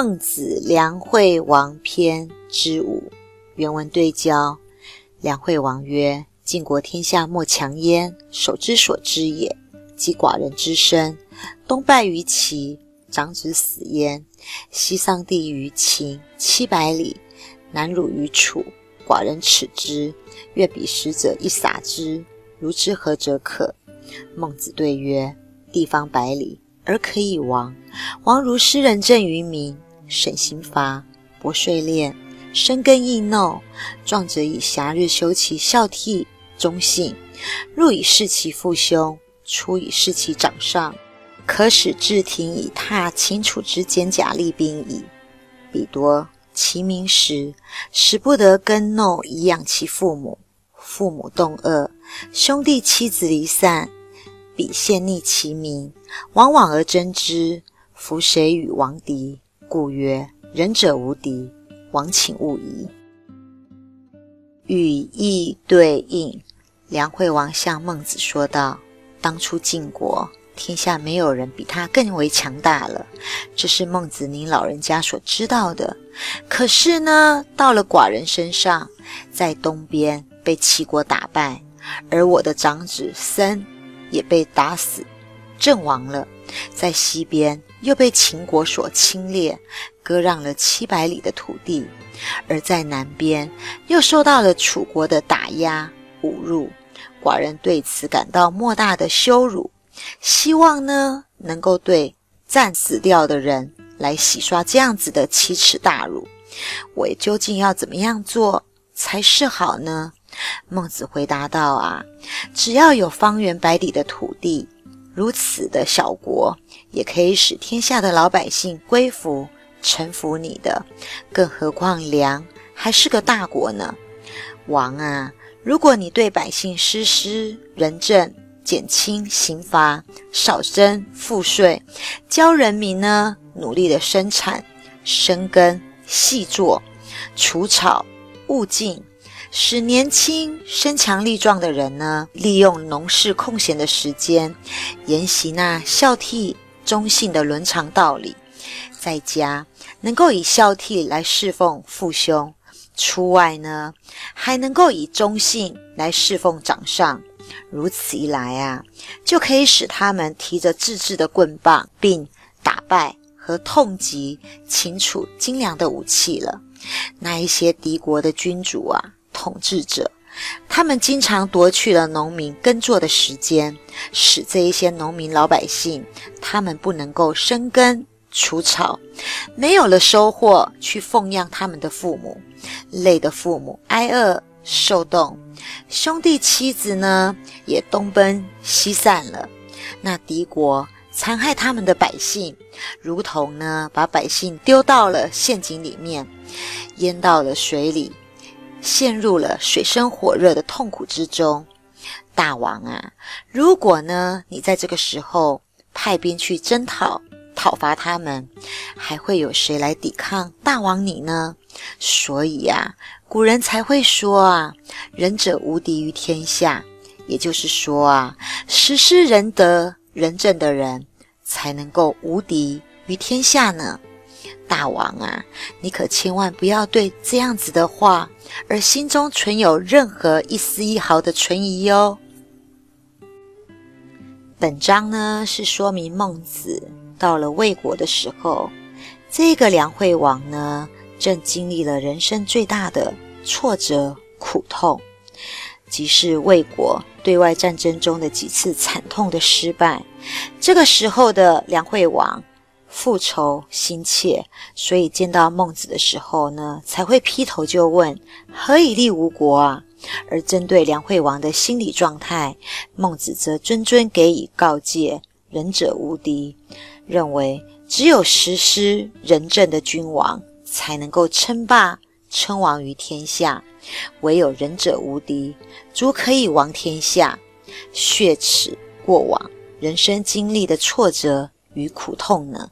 孟子梁惠王篇之五，原文对焦。梁惠王曰：“晋国天下莫强焉，守之所知也。及寡人之身，东败于齐，长子死焉；西丧地于秦七百里，南辱于楚。寡人耻之，越彼使者一撒之，如之何者可？”孟子对曰：“地方百里。”而可以亡，亡如施仁政于民，省刑罚，薄税敛，深耕易耨。壮者以暇日修其孝悌忠信，入以事其父兄，出以事其长上，可使至庭以踏秦楚之坚甲利兵矣。彼夺其民时，使不得耕耨以养其父母，父母动恶，兄弟妻子离散。彼陷逆其民，往往而争之。夫谁与王敌？故曰：仁者无敌，王请勿疑。语义对应，梁惠王向孟子说道：“当初晋国天下没有人比他更为强大了，这是孟子您老人家所知道的。可是呢，到了寡人身上，在东边被齐国打败，而我的长子申。”也被打死，阵亡了。在西边又被秦国所侵略，割让了七百里的土地；而在南边又受到了楚国的打压侮辱。寡人对此感到莫大的羞辱，希望呢能够对战死掉的人来洗刷这样子的奇耻大辱。我究竟要怎么样做才是好呢？孟子回答道：“啊，只要有方圆百里的土地，如此的小国，也可以使天下的老百姓归服、臣服你的。更何况梁还是个大国呢？王啊，如果你对百姓施施仁政，减轻刑罚，少征赋税，教人民呢努力的生产、生根、细作、除草、务尽。”使年轻、身强力壮的人呢，利用农事空闲的时间，研习那孝悌忠信的伦常道理；在家能够以孝悌来侍奉父兄，出外呢，还能够以忠信来侍奉长上。如此一来啊，就可以使他们提着自制的棍棒，并打败和痛击秦楚精良的武器了。那一些敌国的君主啊！统治者，他们经常夺去了农民耕作的时间，使这一些农民老百姓，他们不能够生根除草，没有了收获去奉养他们的父母，累的父母挨饿受冻，兄弟妻子呢也东奔西散了。那敌国残害他们的百姓，如同呢把百姓丢到了陷阱里面，淹到了水里。陷入了水深火热的痛苦之中，大王啊！如果呢，你在这个时候派兵去征讨、讨伐他们，还会有谁来抵抗大王你呢？所以啊，古人才会说啊：“仁者无敌于天下。”也就是说啊，实施仁德、仁政的人才能够无敌于天下呢。大王啊，你可千万不要对这样子的话而心中存有任何一丝一毫的存疑哟。本章呢是说明孟子到了魏国的时候，这个梁惠王呢正经历了人生最大的挫折苦痛，即是魏国对外战争中的几次惨痛的失败。这个时候的梁惠王。复仇心切，所以见到孟子的时候呢，才会劈头就问：“何以立吴国啊？”而针对梁惠王的心理状态，孟子则谆谆给予告诫：“仁者无敌。”认为只有实施仁政的君王，才能够称霸称王于天下；唯有仁者无敌，足可以王天下。血耻过往人生经历的挫折与苦痛呢？